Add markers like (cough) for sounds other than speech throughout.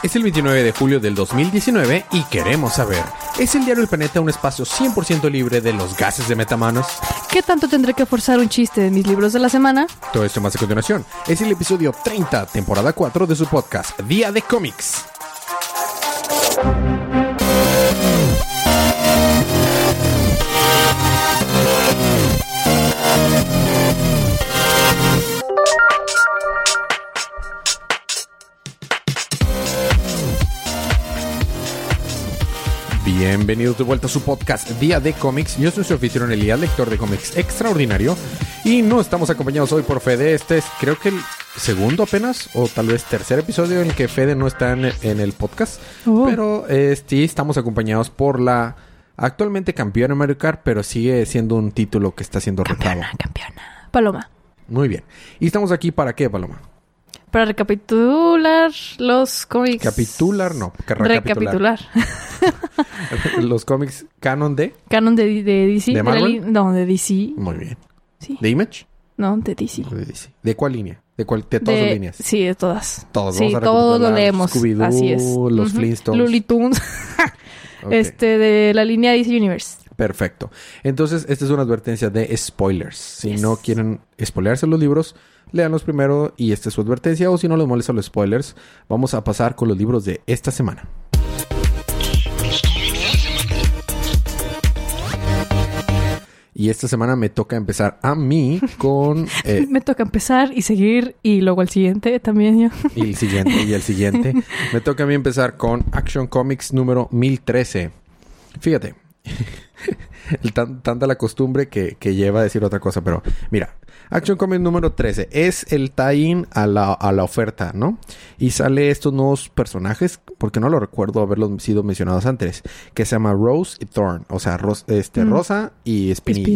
Es el 29 de julio del 2019 y queremos saber, ¿es el diario El Planeta un espacio 100% libre de los gases de metamanos? ¿Qué tanto tendré que forzar un chiste de mis libros de la semana? Todo esto más a continuación. Es el episodio 30, temporada 4 de su podcast, Día de Cómics. Bienvenidos de vuelta a su podcast Día de Cómics. Yo soy su anfitrión Elías, lector de cómics extraordinario. Y no estamos acompañados hoy por Fede. Este es creo que el segundo apenas, o tal vez tercer episodio en el que Fede no está en, en el podcast. Oh. Pero eh, sí estamos acompañados por la actualmente campeona en Mario Kart, pero sigue siendo un título que está siendo retado. Campeona, campeona. Paloma. Muy bien. ¿Y estamos aquí para qué, Paloma? Para recapitular los cómics. Capitular, no. recapitular. Recapitular. (laughs) Los cómics canon de. Canon de, de DC. ¿De Marvel? no, de DC. Muy bien. Sí. ¿De Image? No, de DC. De DC. ¿De cuál línea? ¿De, cuál, de todas las líneas? Sí, de todas. Todos, Sí, todos lo leemos. Scooby-Doo, Así es. los Ujú. Flintstones. Looney Tunes. Este, de la línea DC Universe. Perfecto. Entonces, esta es una advertencia de spoilers. Si Yes. no quieren spoilearse los libros, léanlos primero y esta es su advertencia. O si no les molestan los spoilers, vamos a pasar con los libros de esta semana. Y esta semana me toca empezar a mí con (laughs) eh, Me toca empezar y seguir y luego al siguiente también yo. y el siguiente y el siguiente. (laughs) Me toca a mí empezar con Action Comics número 1013. Fíjate, (laughs) el tan- tanta la costumbre que, que lleva a decir otra cosa, pero mira, Action Comics número 13 es el tie-in a la, a la oferta, ¿no? Y sale estos nuevos personajes, porque no lo recuerdo haberlos sido mencionados antes, que se llama Rose y Thorn, o sea, ros- este, Mm. Rosa y Espinilla.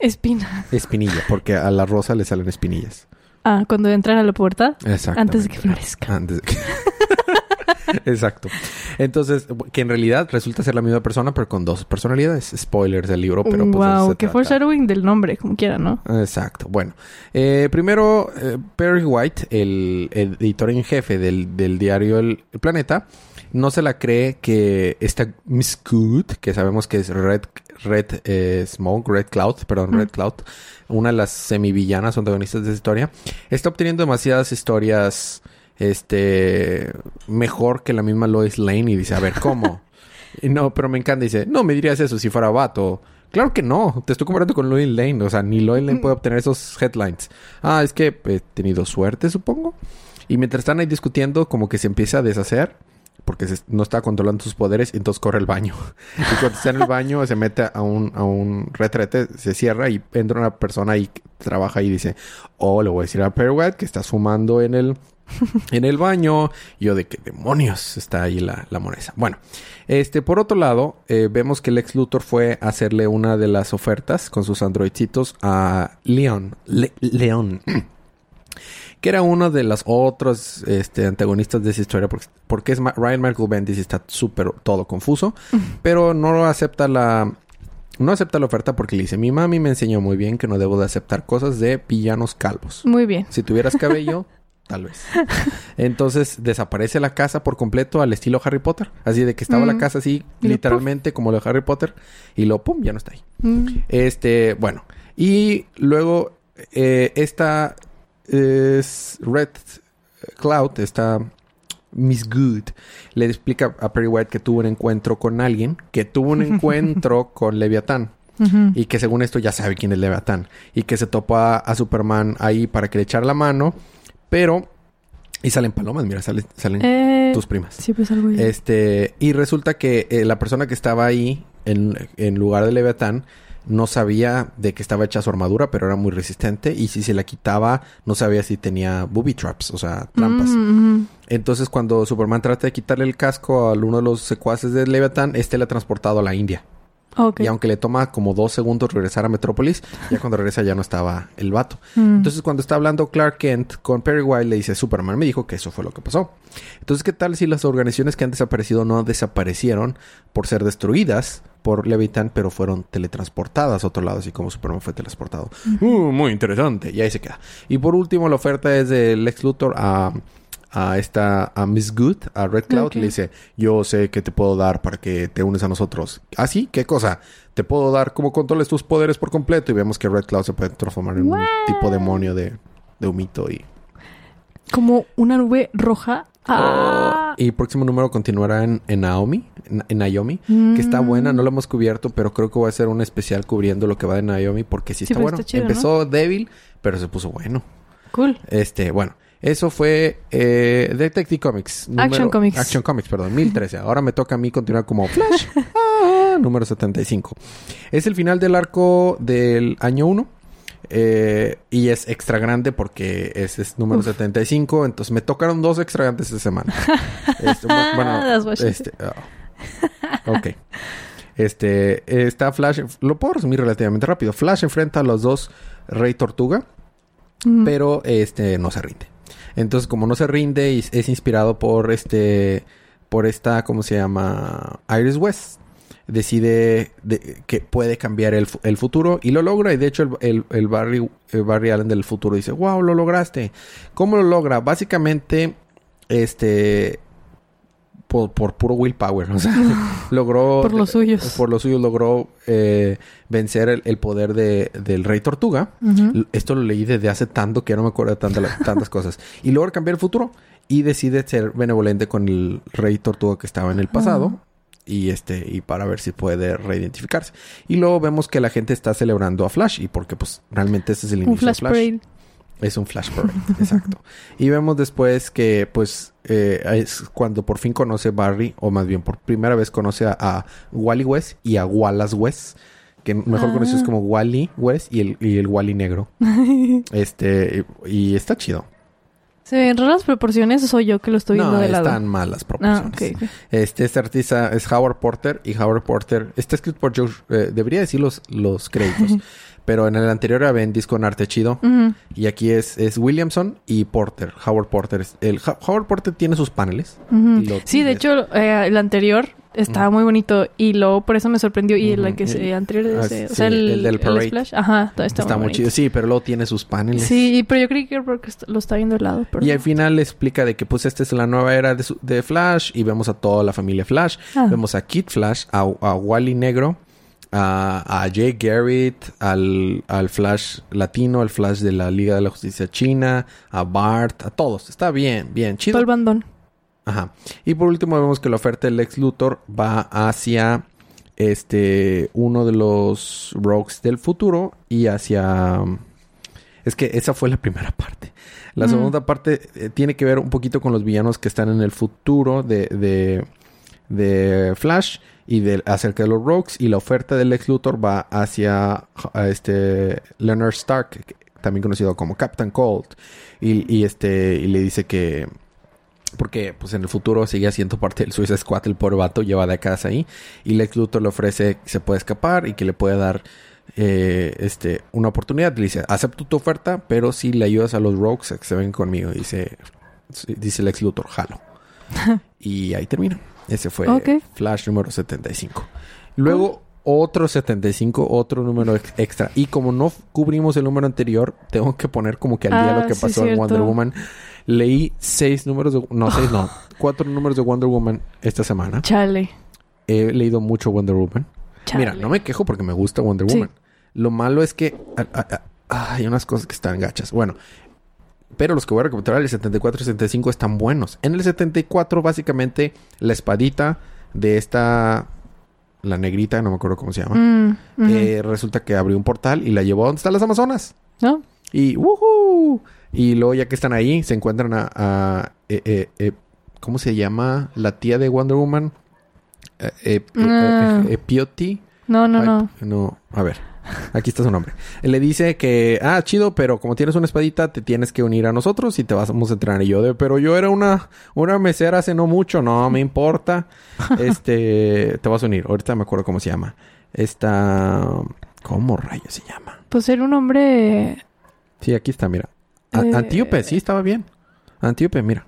Espina. Espina. (laughs) Espinilla, porque a la rosa le salen espinillas. Ah, cuando entran a la puerta. Exacto. Antes de que florezca. Antes de que- (laughs) (laughs) Exacto. Entonces, que en realidad resulta ser la misma persona, pero con dos personalidades. Spoilers del libro, pero pues wow, trata. foreshadowing del nombre, como quiera, ¿no? Exacto. Bueno, eh, primero, eh, Perry White, el, el editor en jefe del, del diario El, El Planeta, no se la cree que esta Miss Good, que sabemos que es Red, Red eh, Smoke, Red Cloud, perdón, Red Mm. Cloud, una de las semivillanas antagonistas de esa historia, está obteniendo demasiadas historias, este, mejor que la misma Lois Lane y dice, a ver, ¿cómo? (laughs) Y no, pero me encanta. Dice, no me dirías eso si fuera vato. Claro que no. Te estoy comparando con Lois Lane. O sea, ni Lois Lane puede obtener esos headlines. Ah, es que he tenido suerte, supongo. Y mientras están ahí discutiendo, como que se empieza a deshacer. Porque se- no está controlando sus poderes. Entonces corre al baño. (laughs) Y cuando está en el baño, se mete a un, a un retrete. Se cierra y entra una persona y trabaja y dice... Oh, le voy a decir a Perwet que estás fumando en el... (laughs) en el baño. Yo de qué demonios está ahí la, la moneda. Bueno, este, por otro lado, eh, vemos que Lex Luthor fue a hacerle una de las ofertas con sus androidcitos a Leon. Le- León. (clears throat) que era uno de los otros este, antagonistas de esa historia. Porque, porque es Ma- Ryan Michael Bendis y está súper todo confuso. (laughs) pero no acepta la. No acepta la oferta porque le dice: Mi mami me enseñó muy bien que no debo de aceptar cosas de villanos calvos. Muy bien. Si tuvieras cabello, (laughs) tal vez. Entonces desaparece la casa por completo al estilo Harry Potter. Así de que estaba la Mm. casa así, literalmente como lo de Harry Potter. Y lo pum, ya no está ahí. Mm. Este, bueno. Y luego, eh, esta es Red Cloud, esta Miss Good, le explica a Perry White que tuvo un encuentro con alguien, que tuvo un (laughs) encuentro con Leviatán. Y que según esto ya sabe quién es Leviatán. Y que se topa a Superman ahí para que le echara la mano. Pero... Y salen palomas, mira, salen, salen Eh, tus primas. Sí, pues algo. Este... Y resulta que eh, la persona que estaba ahí, en, en lugar de Leviatán, no sabía de que estaba hecha su armadura, pero era muy resistente. Y si se la quitaba, no sabía si tenía booby traps, o sea, trampas. Mm. Entonces, cuando Superman trata de quitarle el casco a uno de los secuaces de Leviatán, este le ha transportado a la India. Y aunque le toma como dos segundos regresar a Metrópolis, ya cuando regresa ya no estaba el vato. Mm. Entonces, cuando está hablando Clark Kent con Perry White, le dice: Superman me dijo que eso fue lo que pasó. Entonces, ¿qué tal si las organizaciones que han desaparecido no desaparecieron por ser destruidas por Leviatán, pero fueron teletransportadas a otro lado, así como Superman fue teletransportado? Uh, muy interesante. Y ahí se queda. Y por último, la oferta es de Lex Luthor a a esta, a Miss Good, a Red Cloud, Ok. le dice, yo sé que te puedo dar para que te unes a nosotros. ¿Ah, sí? ¿Qué cosa? Te puedo dar como controles tus poderes por completo. Y vemos que Red Cloud se puede transformar en un tipo demonio de, de humito y... Como una nube roja. Ah. Y próximo número continuará en, en Naomi, en, en Naomi, que está Mm. buena, no lo hemos cubierto, pero creo que voy a hacer un especial cubriendo lo que va de Naomi porque sí Sí, está bueno. está chido, ¿no? Empezó débil, pero se puso bueno. Cool. Este, bueno, eso fue eh, Detective Comics. Action Comics. Action Comics, perdón, 1013. Ahora me toca a mí continuar como Flash. (laughs) Ah, número 75. Es el final del arco del año 1. eh, y es extra grande porque es, es número Uf. 75. Entonces me tocaron dos extra grandes esta semana. (laughs) Este, bu- bueno, she este, ah, ok. Este, está Flash. Lo puedo resumir relativamente rápido. Flash enfrenta a los dos Rey Tortuga Mm. pero este no se rinde. Entonces, como no se rinde y es inspirado por este por esta ¿cómo se llama? Iris West. Decide de- que puede cambiar el, fu- el futuro y lo logra. Y de hecho, el- el Barry, el Barry Allen del futuro dice: Wow, lo lograste. ¿Cómo lo logra? Básicamente, este. Por, por puro willpower. (laughs) O sea, logró. Por los suyos. Por los suyos logró eh, vencer el, el poder de- del Rey Tortuga. Esto lo leí desde hace tanto que ya no me acuerdo de tanta- tantas cosas. Y logra cambiar el futuro y decide ser benevolente con el rey tortuga que estaba en el pasado. Y este, y para ver si puede reidentificarse. Y luego vemos que la gente está celebrando a Flash. Y porque pues realmente este es el inicio flash de Flash. Es un Flash Parade, (laughs) exacto. Y vemos después que, pues, eh, es cuando por fin conoce Barry, o más bien por primera vez conoce a, a Wally West y a Wallace West, que mejor Ah. conocidos como Wally West y el, y el Wally negro. (laughs) Este, y, y está chido. Se ven raras proporciones, o soy yo que lo estoy viendo no, de lado. están malas Ah, proporciones. ok. Este, este artista es Howard Porter y Howard Porter está escrito por George, eh, debería decir los, los créditos, (laughs) pero en el anterior era Bendis con arte chido. Y aquí es, es Williamson y Porter. Howard Porter. El, Howard Porter tiene sus paneles. Sí, de hecho, eh, el anterior estaba muy bonito y luego por eso me sorprendió. Y el que se, anterior ah, ese, o sí, sea, el, el del Parade. Splash, ajá, todo está, Está, muy chido. Sí, pero luego tiene sus paneles. Sí, pero yo creí que porque lo está viendo de lado. Pero Y al final le explica de que pues esta es la nueva era de, su- de Flash y vemos a toda la familia Flash. Ah. Vemos a Kid Flash, a, a Wally Negro, a, a Jay Garrett, al, al Flash latino, al Flash de la Liga de la Justicia China, a Bart, a todos. Está bien, bien chido. Todo el bandón. Ajá. Y por último vemos que la oferta del Lex Luthor va hacia este uno de los rogues del futuro y hacia es que esa fue la primera parte. La Mm. segunda parte eh, tiene que ver un poquito con los villanos que están en el futuro de, de, de Flash y de, acerca de los rogues y la oferta del Lex Luthor va hacia a este Leonard Stark, también conocido como Captain Cold y, y este y le dice que porque pues en el futuro seguía siendo parte del Suicide Squad, el pobre vato lleva de casa ahí. Y Lex Luthor le ofrece que se puede escapar y que le puede dar eh, este, una oportunidad. Le dice, acepto tu oferta, pero si le ayudas a los Rogues a que se ven conmigo. Dice, dice Lex Luthor, jalo. (laughs) y ahí termina. Ese fue. Flash número 75. Luego otro 75, otro número ex- extra. Y como no cubrimos el número anterior, tengo que poner como que al día Ah, lo que sí, pasó en. Wonder Woman. Leí seis números de... No, seis no. (laughs) cuatro números de Wonder Woman esta semana. Chale. He leído mucho Wonder Woman. Chale. Mira, no me quejo porque me gusta Wonder Sí. Woman. Lo malo es que... ah, ah, ah, hay unas cosas que están gachas. Bueno. Pero los que voy a recapitular, el 74 y 75 están buenos. En el 74, básicamente, la espadita de esta... La negrita, no me acuerdo cómo se llama. Mm, eh, resulta que abrió un portal y la llevó a donde están las Amazonas. ¿No? Y ¡woohoo! Y luego ya que están ahí, se encuentran a... a- eh, eh, ¿Cómo se llama? La tía de Wonder Woman. Eh, Ah. Pioti. No, no, Ay, no. No, a ver. Aquí está su nombre. Le dice que, ah, chido, pero como tienes una espadita, te tienes que unir a nosotros y te vamos a entrenar. Y yo de, pero yo era una, una mesera hace no mucho, no me importa. (laughs) este, te vas a unir. Ahorita me acuerdo cómo se llama. Esta, ¿cómo rayos se llama? Pues era un hombre... Sí, aquí está, mira. A- Eh, Antíope, sí, estaba bien. Antíope, mira.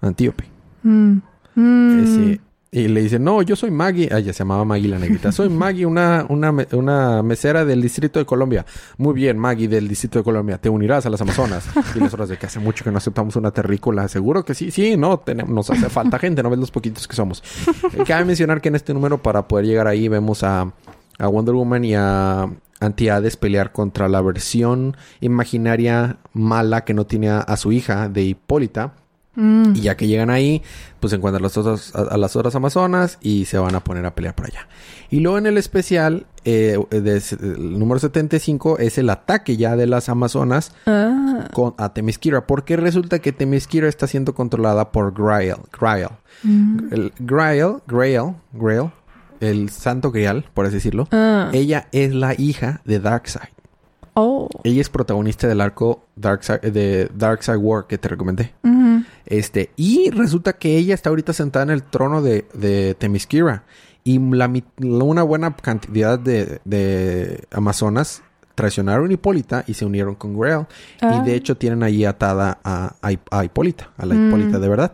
Antíope. mm, mm, Ese, Y le dice, no, yo soy Maggie. Ah, ya se llamaba Maggie la negrita. Soy Maggie, una, una, una mesera del Distrito de Colombia. Muy bien, Maggie del Distrito de Colombia. Te unirás a las Amazonas. y nosotros de que hace mucho que no aceptamos una terrícola. Seguro que sí, sí, no, tenemos, nos hace falta gente. No ves los poquitos que somos. Eh, Cabe mencionar que en este número, para poder llegar ahí, vemos a, a Wonder Woman y a Antiades pelear contra la versión imaginaria mala que no tiene a su hija de Hipólita. Mm. Y ya que llegan ahí, pues encuentran los otros, a, a las otras amazonas y se van a poner a pelear por allá. Y luego en el especial, eh, de- el número 75, es el ataque ya de las amazonas Ah. con, a Themyscira. Porque resulta que Themyscira está siendo controlada por Grail. Grail. Mm. El Grail, Grail, Grail, el santo grial, por así decirlo. Ah. Ella es la hija de Darkseid. Oh. Ella es protagonista del arco Darkseid, de Darkseid War que te recomendé. Este, y resulta que ella está ahorita sentada en el trono de, de. Y la, una buena cantidad de, de amazonas traicionaron a Hipólita y se unieron con Grail. Ah. Y de hecho tienen ahí atada a, a, Hip- a Hipólita, a la Mm. Hipólita de verdad.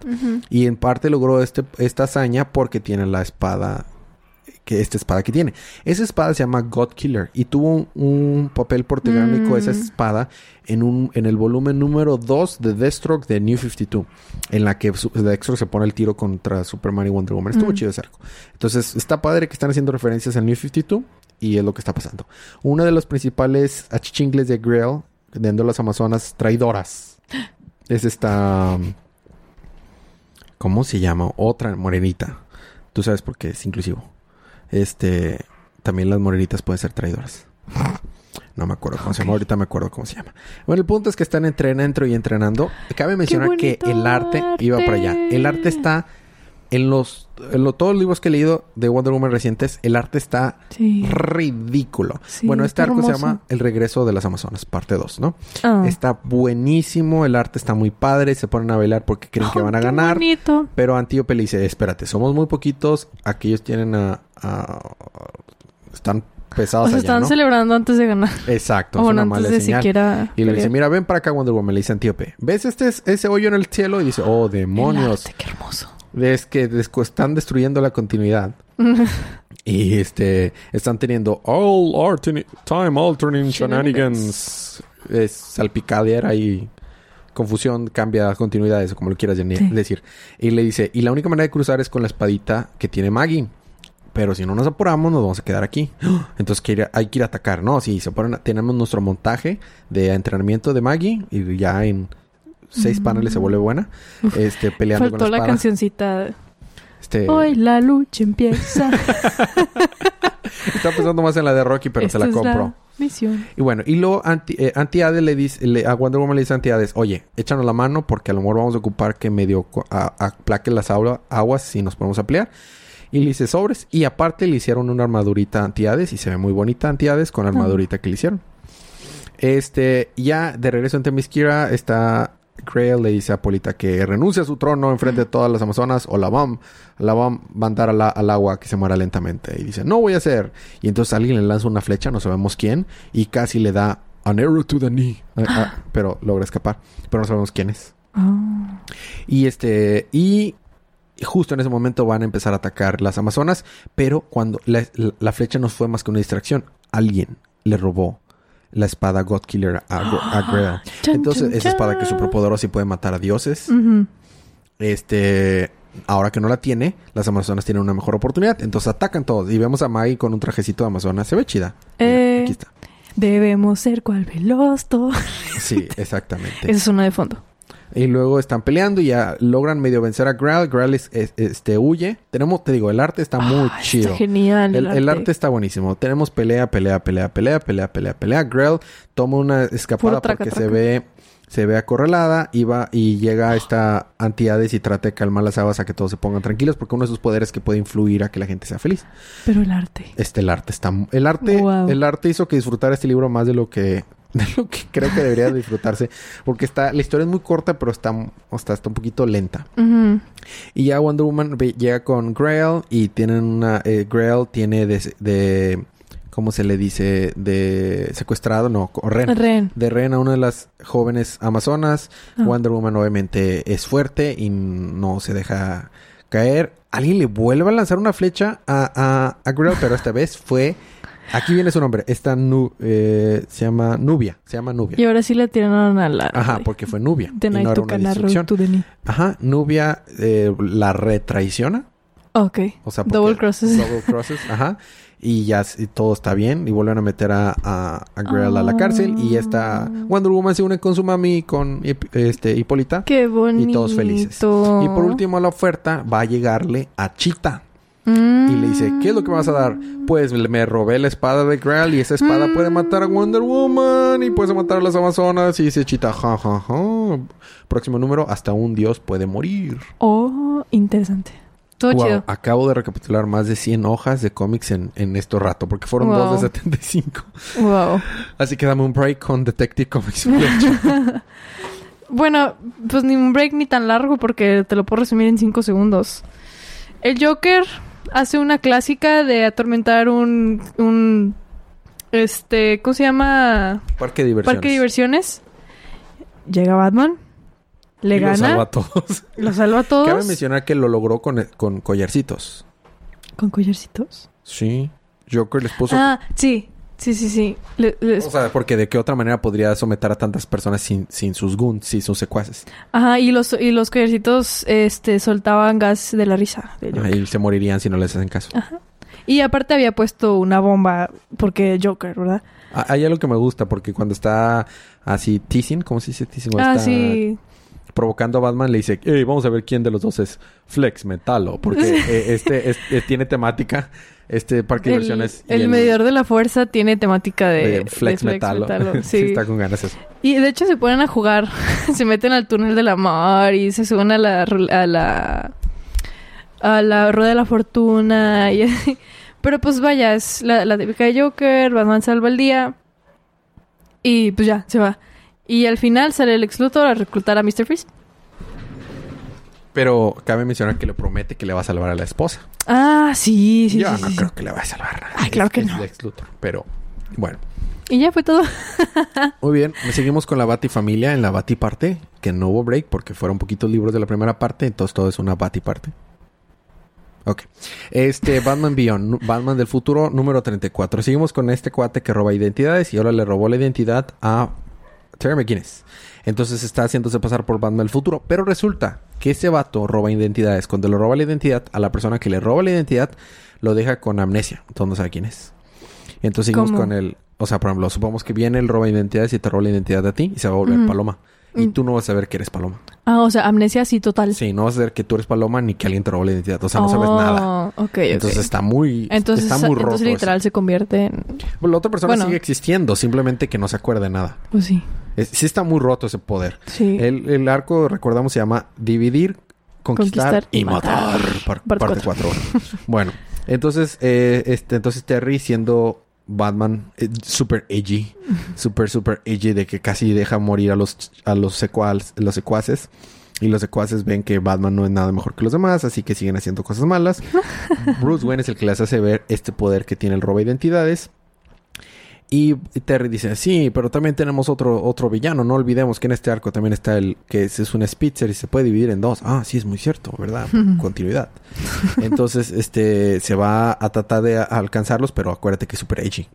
Y en parte logró este, esta hazaña porque tiene la espada que esta espada que tiene. Esa espada se llama God Killer y tuvo un, papel Mm. esa espada en un en el volumen número 2 de Deathstroke de New 52, en la que Deathstroke se pone el tiro contra Superman y Wonder Woman. Estuvo Mm. chido ese arco. Entonces, está padre que están haciendo referencias al New 52 y es lo que está pasando. Uno de los principales achichingles de Grail, de las Amazonas traidoras, es esta ¿Cómo se llama? Otra morenita. Tú sabes por qué es inclusivo. Este. También las morenitas pueden ser traidoras. No me acuerdo cómo se llama. Ahorita me acuerdo cómo se llama. Bueno, el punto es que están entrenando y entrenando. Cabe mencionar que el arte, iba para allá. El arte está en los. En lo- todos los libros que he leído de Wonder Woman recientes, el arte está Sí. ridículo. Sí, bueno, este arco se llama El regreso de las Amazonas, parte 2, ¿no? Ah. Está buenísimo, el arte está muy padre, se ponen a bailar porque creen que Oh, van a ganar. bonito. Pero Antíope le dice, espérate, somos muy poquitos, aquellos tienen a... a- están pesados O sea, allá, ¿no? celebrando antes de ganar. Exacto, (laughs) O es bueno, una mala antes de señal. siquiera. Y le dice, mira, ven para acá Wonder Woman, le dice Antíope. ¿Ves este ese hoyo en el cielo? Y dice, oh, El demonios. arte, qué hermoso. Ves que están destruyendo la continuidad. (laughs) Y este están teniendo all time altering shenanigans. Es salpicadera y confusión, cambia continuidades, o como lo quieras Sí. decir. Y le dice, y la única manera de cruzar es con la espadita que tiene Maggie. Pero si no nos apuramos, nos vamos a quedar aquí. (gasps) Entonces que ir a- hay que ir a atacar, ¿no? Si se ponen, tenemos nuestro montaje de entrenamiento de Maggie y ya en seis paneles se vuelve buena. Este, peleando. Faltó con la la cancioncita. Este, Hoy la lucha empieza. (laughs) Está pensando más en la de Rocky, pero Esta se la compro. misión. Y bueno, y luego anti, eh, le dice, le- a Wonder Woman le dice a Anti-Hades, oye, échanos la mano porque a lo mejor vamos a ocupar que medio co- a- aplaque las aula- aguas si nos ponemos a pelear. Y le dice sobres. Y aparte le hicieron una armadurita a Anti-Hades y se ve muy bonita Anti-Hades con la Ah. armadurita que le hicieron. Este, ya de regreso en Themyscira está Grail le dice a Polita que renuncie a su trono enfrente de todas las amazonas o la van, la van a mandar la- al agua que se muera lentamente. Y dice, no voy a hacer. Y entonces alguien le lanza una flecha, no sabemos quién, y casi le da an arrow to the knee. Ah, ah, (gasps) pero logra escapar. Pero no sabemos quién es. Ah. Y este, y justo en ese momento van a empezar a atacar las amazonas, pero cuando la, la flecha no fue más que una distracción, alguien le robó la espada God Killer (gasps) Entonces, esa espada que es súper poderosa y puede matar a dioses. Este, ahora que no la tiene, las amazonas tienen una mejor oportunidad. Entonces atacan todos. Y vemos a Maggie con un trajecito de amazona. Se ve chida. Mira, Eh. aquí está. Debemos ser cual velosto. Sí, exactamente. Esa es una de fondo. Y luego están peleando y ya logran medio vencer a Grail. Grail es- es- este, huye. Tenemos, te digo, el arte está muy Ah, chido. Está genial. El, el arte está buenísimo. Tenemos pelea, pelea, pelea, pelea, pelea, pelea, pelea. Grail toma una escapada traca, porque se ve se ve acorralada y va y llega esta Antiades y trata de calmar las aguas a que todos se pongan tranquilos porque uno de sus poderes que puede influir a que la gente sea feliz. Pero el arte. Este el arte está el arte Wow. el arte hizo que disfrutara este libro más de lo que (laughs) de lo que creo que debería disfrutarse porque está la historia es muy corta pero está o sea, está un poquito lenta. Y ya Wonder Woman llega con Grail y tienen una... eh, Grail tiene de, de... ¿Cómo se le dice? De secuestrado, no, Ren. Ren. De Ren a una de las jóvenes amazonas. Ah. Wonder Woman obviamente es fuerte y no se deja caer. Alguien le vuelve a lanzar una flecha a, a, a Grail, pero esta vez fue... Aquí viene su nombre. Esta nu, eh, se llama Nubia. Se llama Nubia. Y ahora sí le tiraron a la... Ajá, porque fue Nubia. Y no era una. Ajá, Nubia eh, la retraiciona. Ok. O sea, Double crosses. (laughs) Double crosses, ajá. Y ya y todo está bien. Y vuelven a meter a, a, a la cárcel. Y esta Wonder Woman se une con su mami, con Hip- este, Hipólita. Qué bonito. Y todos felices. Y por último, la oferta va a llegarle a Chita. Mm. Y le dice, ¿qué es lo que me vas a dar? Pues me robé la espada de Grail y esa espada puede matar a Wonder Woman y puede matar a las Amazonas. Y dice Chita, ja, ja, ja. Próximo número, hasta un dios puede morir. Oh, interesante. Todo Wow, chido. acabo de recapitular más de 100 hojas de cómics en, en este rato, porque fueron Wow. dos de 75. Wow. Así que dame un break con Detective Comics. (laughs) Bueno, pues ni un break ni tan largo porque te lo puedo resumir en cinco segundos. El Joker hace una clásica de atormentar un... un este, ¿cómo se llama? Parque de diversiones. Parque de diversiones. Llega Batman. Le Y gana. salva a todos. Lo salva a (laughs) todos. Cabe mencionar que lo logró con, con collarcitos. ¿Con collarcitos? Sí. Joker les puso... Ah, sí. Sí, sí, sí. Le- les- O sea, porque de qué otra manera podría someter a tantas personas sin, sin sus goons, sin sus secuaces. Ajá, y los, y los collarcitos este, soltaban gas de la risa. Joker. Ahí se morirían si no les hacen caso. Y aparte había puesto una bomba porque Joker, ¿verdad? Ah, Hay algo que me gusta porque cuando está así teasing, ¿cómo se dice teasing? Cuando Ah, está sí. provocando a Batman le dice, "Ey, vamos a ver quién de los dos es Flex Metalo, porque (laughs) eh, este es- eh, tiene temática, este parque de diversiones. el medidor de la fuerza tiene temática de, de Flex, de Metalo. Metalo, (laughs) sí. Sí. está con ganas eso. Y de hecho se ponen a jugar. (laughs) se meten al túnel del amor y se suben a la a la a la rueda de la fortuna y así. (laughs) Pero pues vaya, es la, la típica de Joker, Batman salva el día y pues ya, se va. Y al final sale el ex Luthor a reclutar a Mr. Freeze. Pero cabe mencionar que le promete que le va a salvar a la esposa. Ah, sí, sí, Yo sí, no sí, creo que le vaya a salvar. Ay, claro que es no. Lex Luthor, pero bueno. Y ya fue todo. (laughs) Muy bien, seguimos con la Batifamilia en la Batiparte, que no hubo break porque fueron poquitos libros de la primera parte, entonces todo es una Batiparte. Ok. Este, (laughs) Batman Beyond, Batman del futuro, número 34. Seguimos con este cuate que roba identidades y ahora le robó la identidad a Terry McGuinness. Entonces está haciéndose pasar por Batman del futuro. Pero resulta que ese vato roba identidades. Cuando le roba la identidad, a la persona que le roba la identidad, lo deja con amnesia. Entonces no sabe quién es. Entonces seguimos ¿Cómo? con el... O sea, por ejemplo, supongamos que viene el roba identidades y te roba la identidad a ti y se va a volver. Paloma. Y Mm. tú no vas a saber que eres Paloma. Ah, o sea, amnesia sí total. Sí, no vas a saber que tú eres Paloma ni que alguien te robó la identidad. O sea, no sabes Oh, nada. ok, ok. Entonces está muy... Entonces, está muy roto entonces eso. literal se convierte en... Pues la otra persona Bueno. sigue existiendo, simplemente que no se acuerda de nada. Pues sí. Es- sí está muy roto ese poder. Sí. El, el arco, recordamos, se llama Dividir, Conquistar, Conquistar y y Matar. matar. Par- Parte parte 4. bueno, entonces, eh, este, entonces Terry siendo Batman eh, super edgy, (laughs) super, super edgy, de que casi deja morir a los, a los, secuaz- los secuaces. Y los secuaces ven que Batman no es nada mejor que los demás, así que siguen haciendo cosas malas. (laughs) Bruce Wayne es el que les hace ver este poder que tiene el robo de identidades. Y Terry dice, sí, pero también tenemos otro, otro villano. No olvidemos que en este arco también está el que es, es un Spitzer y se puede dividir en dos. Ah, sí, es muy cierto, ¿verdad? (laughs) Continuidad. Entonces, este, se va a tratar de a- alcanzarlos, pero acuérdate que es super edgy.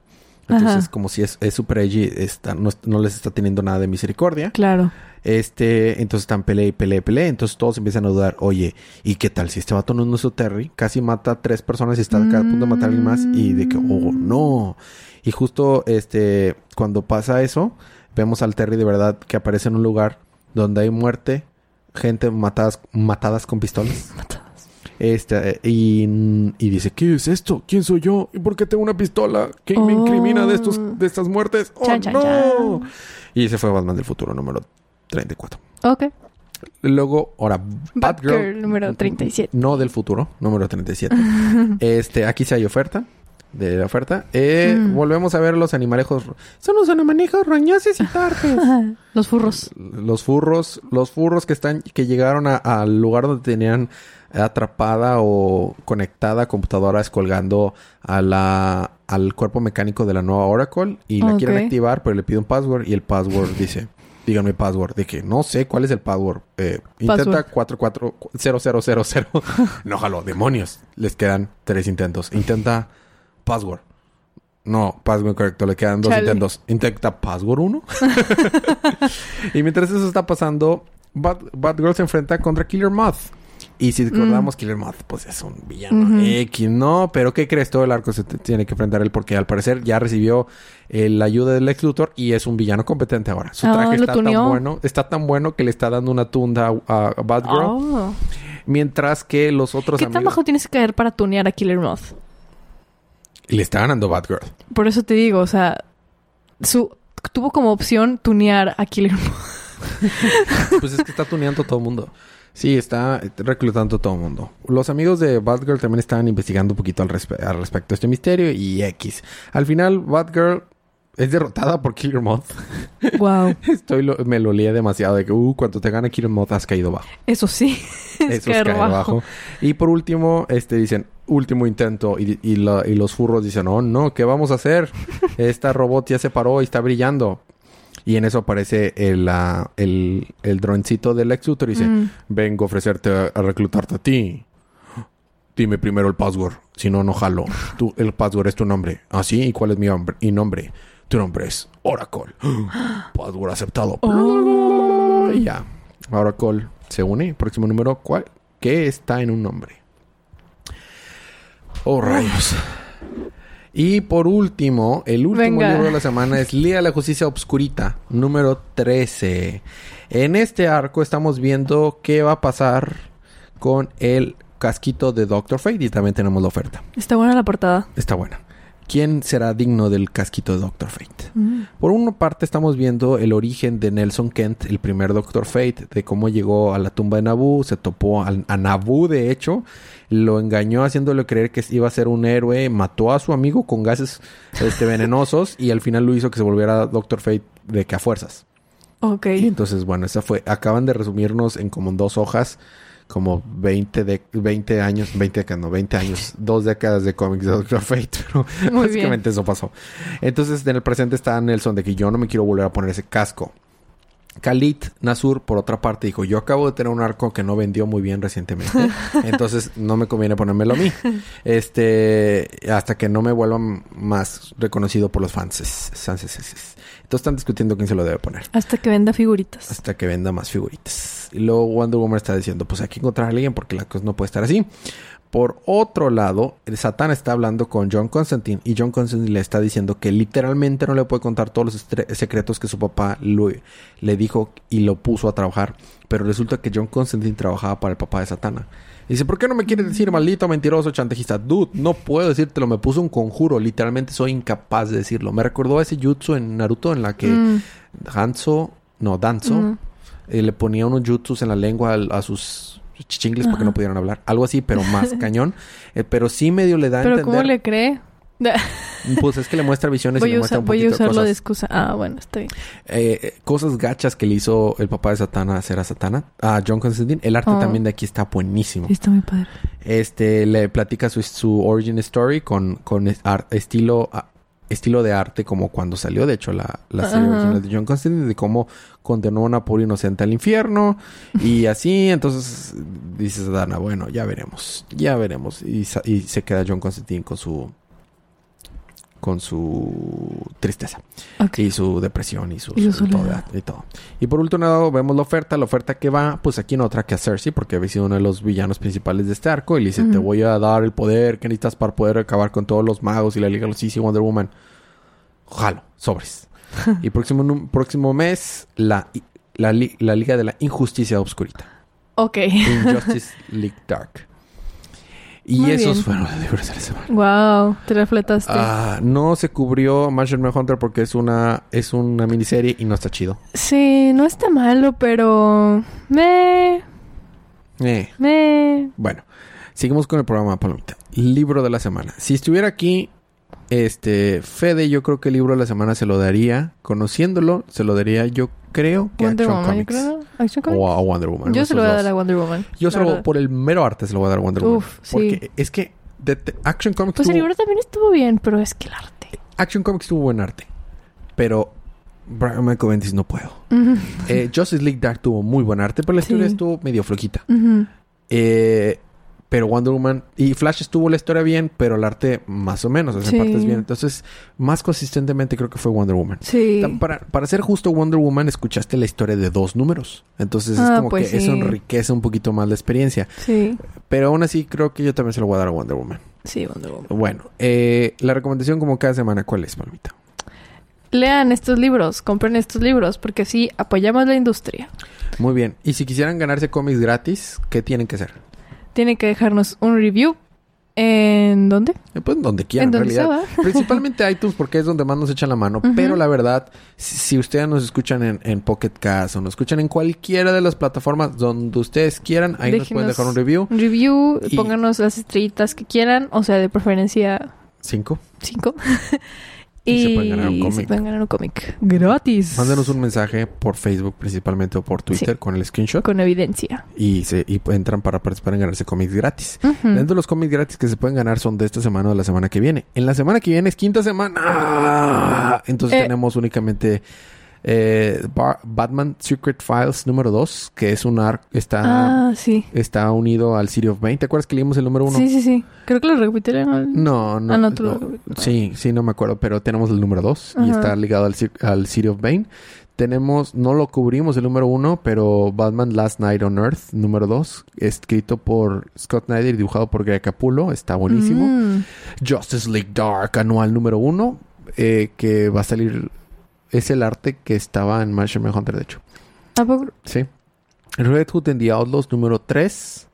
Entonces, Ajá. como si es, es super edgy, está, no, no les está teniendo nada de misericordia. Claro. Este, entonces están pelea y pelea y pelea. Entonces todos empiezan a dudar, oye, ¿y qué tal si este vato no es nuestro Terry? Casi mata a tres personas y está a cada punto de matar a alguien más. Y de que, oh, no. Y justo, este, cuando pasa eso, vemos al Terry de verdad que aparece en un lugar donde hay muerte, gente matadas, matadas con pistolas. (laughs) Este, y, y dice, ¿qué es esto? ¿Quién soy yo? ¿Y por qué tengo una pistola? ¿Quién me incrimina de, estos, de estas muertes? ¡Oh, Chan, chan, no! chan. Y ese fue Batman del futuro número 34. Ok. Luego, ahora, Batgirl. Batgirl número 37. No del futuro, número 37. (laughs) este, aquí sí hay oferta. De la oferta. Eh, Mm. Volvemos a ver los animalejos. Son los animalejos roñosos y tardes. (laughs) Los furros. los furros. Los furros que están, que llegaron a- al lugar donde tenían atrapada o conectada computadoras colgando a la, al cuerpo mecánico de la nueva Oracle. Y la quieren activar, pero le pide un password. Y el password dice: díganme password. De que no sé cuál es el password. Eh, intenta 440000. (laughs) no, jalo, demonios. Les quedan tres intentos. Intenta password. No, password correcto. Le quedan dos intentos. Intenta password 1. (laughs) y mientras eso está pasando, Batgirl se enfrenta contra Killer Moth. Y si recordamos, mm. Killer Moth, pues es un villano X, ¿no? Pero ¿qué crees? Todo el arco se tiene que enfrentar él porque al parecer ya recibió eh, la ayuda del ex Luthor y es un villano competente ahora. Su ah, traje está tan bueno, está tan bueno que le está dando una tunda a, Batgirl. Oh. Mientras que los otros ¿Qué tan bajo tienes que caer para tunear a Killer Moth? Le está ganando Batgirl. Por eso te digo, o sea, su tuvo como opción tunear a Killer (laughs) pues es que está tuneando todo el mundo. Sí, está reclutando a todo el mundo. Los amigos de Batgirl también estaban investigando un poquito al, respecto de este misterio y X. Al final, Batgirl es derrotada por Killer Moth. (laughs) Wow. Estoy me lo leía demasiado de que, uh, cuando te gana Killer Moth has caído bajo. Eso sí. (laughs) Eso es caer bajo. Y por último, este dicen, último intento. Y, y los furros dicen, oh no, ¿qué vamos a hacer? (laughs) Esta robot ya se paró y está brillando. Y en eso aparece el, el, el droncito del ex y dice, mm. vengo a ofrecerte a, reclutarte a ti. Dime primero el password, si no, no jalo. Tú, el password es tu nombre. ¿Ah, sí? ¿Y cuál es mi nombre? Y nombre. Tu nombre es Oracle. password aceptado. Oh. Y ya. Oracle se une. Próximo número, ¿cuál? ¿Qué está en un nombre? Oh, rayos. Y por último, el último libro de la semana es Liga de la Justicia Obscurita, número 13. En este arco estamos viendo qué va a pasar con el casquito de Doctor Fate y también tenemos la oferta. Está buena la portada. Está buena. ¿Quién será digno del casquito de Doctor Fate? Mm. Por una parte estamos viendo el origen de Nelson Kent, el primer Doctor Fate, de cómo llegó a la tumba de Naboo, se topó a, a Naboo de hecho, lo engañó haciéndole creer que iba a ser un héroe, mató a su amigo con gases este, venenosos y al final lo hizo que se volviera Doctor Fate de que a fuerzas. Ok. Y entonces, bueno, esa fue. Acaban de resumirnos en como dos hojas como 20, de, 20 años, 20 no, 20 años, (laughs) dos décadas de cómics de Doctor Fate, (laughs) pero básicamente eso pasó. Entonces, en el presente está Nelson de que yo no me quiero volver a poner ese casco. Khalid Nasur, por otra parte, dijo: Yo acabo de tener un arco que no vendió muy bien recientemente. (laughs) entonces no me conviene ponérmelo a mí. Este. Hasta que no me vuelva más reconocido por los fans. Entonces están discutiendo quién se lo debe poner. Hasta que venda figuritas. Hasta que venda más figuritas. Y luego Wonder Woman está diciendo: Pues hay que encontrar a alguien porque la cosa no puede estar así. Por otro lado, el Satán está hablando con John Constantine y John Constantine le está diciendo que literalmente no le puede contar todos los secretos que su papá le dijo y lo puso a trabajar. Pero resulta que John Constantine trabajaba para el papá de Satana. Dice, ¿por qué no me quieres decir, maldito mentiroso chantejista? Dude, no puedo decírtelo, me puso un conjuro. Literalmente soy incapaz de decirlo. Me recordó a ese jutsu en Naruto en la que mm. Hanzo, no, Danzo, mm. eh, le ponía unos jutsus en la lengua a sus chichingles porque no pudieron hablar. Algo así, pero más (laughs) cañón. Eh, pero sí medio le da a ¿Pero cómo le cree? (laughs) pues es que le muestra visiones voy y le muestra un Voy a usarlo de, excusa. Ah, bueno, estoy. Eh, cosas gachas que le hizo el papá de Satana hacer a Satana. A John Constantine. El arte oh. también de aquí está buenísimo. está muy padre. Este, le platica su, su origin story con, con estilo estilo de arte como cuando salió, de hecho, la, la serie original de John Constantine, de cómo condenó a una pobre inocente al infierno y (laughs) así. Entonces dices, Dana, bueno, ya veremos, ya veremos. Y, y se queda John Constantine con su con su tristeza y su depresión y su, y, todo, y, por último lado vemos la oferta, la oferta que va pues aquí en otra que a Cersei porque había sido uno de los villanos principales de este arco y le dice te voy a dar el poder que necesitas para poder acabar con todos los magos y la Liga de los y Wonder Woman. Jalo, sobres. (laughs) y próximo, próximo mes la, la, la Liga de la Injusticia Obscurita. Ok. Injustice (laughs) League Dark. Y esos fueron los libros de la semana. Wow, te refletaste. Ah, no se cubrió Martian Hunter porque es una es una miniserie y no está chido. Sí, no está malo, pero me eh. me Bueno, seguimos con el programa Palomita. Libro de la semana. Si estuviera aquí este Fede, yo creo que el libro de la semana se lo daría, conociéndolo, se lo daría yo creo que Wonder Action Woman, Comics. O a Wonder Woman. Yo se lo voy a dar a Wonder Woman. Yo solo por el mero arte se lo voy a dar a Wonder Woman. Porque es que Action Comics. Pues el libro también estuvo bien, pero es que el arte. Action Comics tuvo buen arte. Pero Brian Michael Bendis no puedo. Eh, Justice League Dark tuvo muy buen arte, pero la historia Sí. estuvo medio flojita. Ujú. Eh, pero Wonder Woman y Flash estuvo la historia bien, pero el arte más o menos, o sea, Sí. partes bien. Entonces, más consistentemente creo que fue Wonder Woman. Sí. Para, para ser justo Wonder Woman, escuchaste la historia de dos números. Entonces es Ah, como pues que eso sí. enriquece un poquito más la experiencia. Sí. Pero aún así creo que yo también se lo voy a dar a Wonder Woman. Sí, Wonder Woman. Bueno, eh, la recomendación como cada semana, ¿cuál es, Palmita? Lean estos libros, compren estos libros, porque así apoyamos la industria. Muy bien. Y si quisieran ganarse cómics gratis, ¿qué tienen que hacer? Tienen que dejarnos un review. ¿En dónde? Eh, Pues donde quieran, en donde realidad. (laughs) Principalmente iTunes porque es donde más nos echan la mano. Pero la verdad, si, si ustedes nos escuchan en, en Pocket Cast o nos escuchan en cualquiera de las plataformas donde ustedes quieran, ahí nos pueden dejar un review. Un review, Y- pónganos las estrellitas que quieran, o sea, de preferencia Cinco. cinco. (laughs) Y se pueden ganar un se cómic. pueden ganar un cómic. Gratis. Mándenos un mensaje por Facebook principalmente o por Twitter Sí. con el screenshot Con evidencia. y se y entran para participar en ganarse cómics gratis. Dentro de los cómics gratis que se pueden ganar son de esta semana o de la semana que viene. En la semana que viene es quinta semana. Entonces Eh. tenemos únicamente eh, Ba- Batman Secret Files número 2, que es un arc, está, Ah, sí. está unido al City of Bane. ¿Te acuerdas que leímos el número 1? Sí, sí, sí. Creo que lo repitieron. al- No, no. Ah, no, tú no. lo- Sí, sí, no me acuerdo, pero tenemos el número 2 y está ligado al, City of Bane. Tenemos, no lo cubrimos el número 1, pero Batman Last Night on Earth, número 2, escrito por Scott Snyder y dibujado por Greg Capullo, está buenísimo. Mm. Justice League Dark, anual número 1, que va a salir, es el arte que estaba en Martian Hunter, de hecho. ¿A poco? Sí. Red Hood and the Outlaws número 3.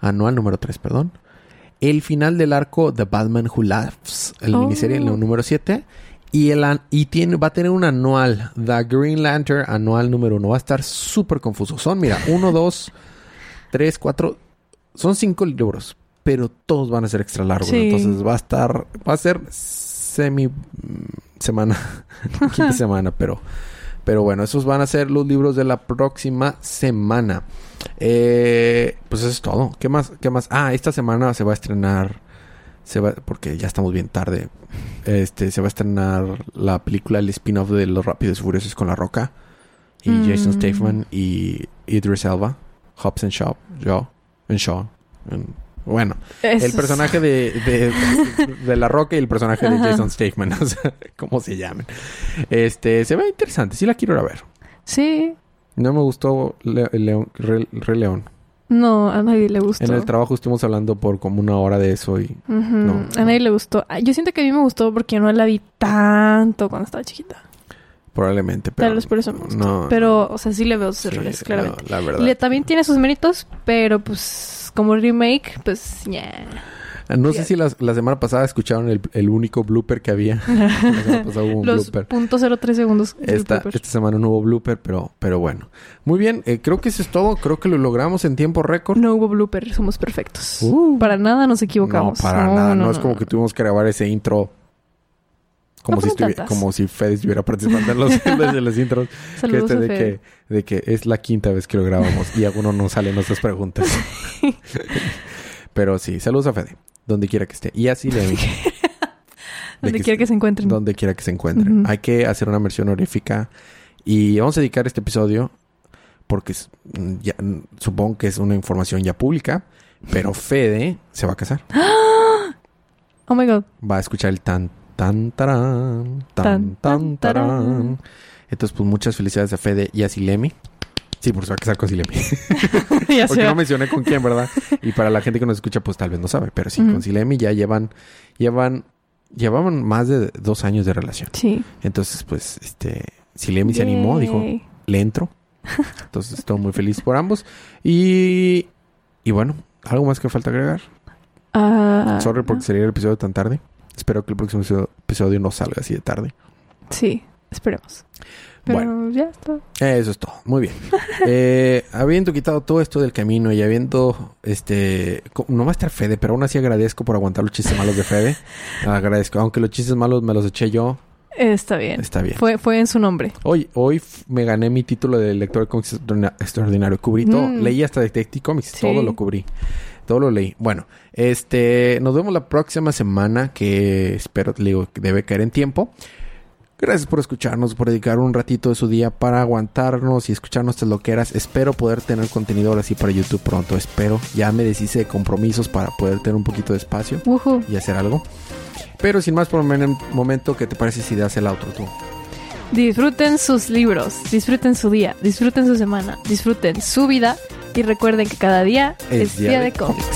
Anual número 3, perdón. El final del arco The Batman Who Laughs. El Oh. miniserie el número 7. Y, el, an- y tiene, va a tener un anual. The Green Lantern anual número 1. Va a estar súper confuso. Son, mira, 1, 2, 3, 4. Son 5 libros. Pero todos van a ser extra largos. Sí. Entonces va a estar. Va a ser semi mm, semana. (laughs) quinta semana, pero. Pero bueno, esos van a ser los libros de la próxima semana. Eh, pues eso es todo. ¿Qué más? ¿Qué más? Ah, esta semana se va a estrenar. Se va, porque ya estamos bien tarde. Este, se va a estrenar la película, el spin-off de Los Rápidos y Furiosos con La Roca. Y Mm. Jason Statham y Idris Elba. Hobbs and Shaw. Shaw. And Shaw. And- bueno, el personaje de, de, (laughs) de La Roca y el personaje de. Jason Statham. (laughs) O sea, ¿cómo se llaman? Este, se ve interesante. Sí la quiero ir a ver. Sí. No me gustó Le- León, Re, León. No, a nadie le gustó. En el trabajo estuvimos hablando por como una hora de eso y... No. A nadie le gustó. Yo siento que a mí me gustó porque no la vi tanto cuando estaba chiquita. Probablemente, pero... Tal vez por eso me gustó. No, pero, o sea, sí le veo sus sí, errores, claramente. no, la verdad. Le, también tiene sus méritos, pero pues como remake, pues ya. No sé si la, la semana pasada escucharon el, el único blooper que había. (laughs) la semana pasada hubo un Los blooper. punto cero tres segundos. del Esta, esta semana no hubo blooper, pero, pero bueno. Muy bien, eh, creo que eso es todo. Creo que lo logramos en tiempo récord. No hubo blooper, somos perfectos. Uh. Para nada nos equivocamos. No, para No, nada. No, es como que tuvimos que grabar ese intro. Como, No si, como si Fede estuviera participando en los, (laughs) de los intros. (laughs) que este de que, de que es la quinta vez que lo grabamos y alguno no salen nuestras preguntas. (laughs) Pero sí, saludos a Fede, donde quiera que esté. Y así le Donde quiera que se encuentren. Donde quiera que se encuentren. Hay que hacer una mención honorífica. Y vamos a dedicar este episodio porque mm, ya, mm, supongo que es una información ya pública. Pero Fede se va a casar. (gasps) Oh my god. Va a escuchar el tan, tan, tarán, tan, Tan, tarán. Entonces, pues muchas felicidades a Fede y a Silemi. Sí, por se va a casar con Silemi. (laughs) ya (laughs) Porque no mencioné con quién, ¿verdad? Y para la gente que nos escucha, pues tal vez no sabe. Pero sí, con Silemi ya llevan, llevan, llevaban más de dos años de relación. Sí. Entonces, pues, este, Silemi se animó, dijo, le entro. Entonces, estoy muy feliz por ambos. Y, y bueno, ¿algo más que falta agregar? Ah, Sorry porque sería el episodio tan tarde. Espero que el próximo episodio- no salga así de tarde. Sí, esperemos. Pero Bueno. ya está. Eso es todo. Muy bien. (laughs) Eh, habiendo quitado todo esto del camino y habiendo, este, no va a estar Fede, pero aún así agradezco por aguantar los chistes malos de Fede. (laughs) Agradezco. Aunque los chistes malos me los eché yo, Está bien. está bien. Fue, fue en su nombre. Hoy, hoy me gané mi título de lector de cómics extraordina- extraordinario. Cubrí todo. Mm. Leí hasta Detective Comics. Sí. Todo lo cubrí. Todo lo leí. Bueno, este, nos vemos la próxima semana que espero, le digo, que debe caer en tiempo. Gracias por escucharnos, por dedicar un ratito de su día para aguantarnos y escuchar nuestras loqueras. Espero poder tener contenido ahora sí para YouTube pronto. Espero. Ya me deshice de compromisos para poder tener un poquito de espacio y hacer algo. Pero sin más por el men- momento, ¿qué te parece si das el outro tú? Disfruten sus libros, disfruten su día, disfruten su semana, disfruten su vida y recuerden que cada día es, día, de cómics.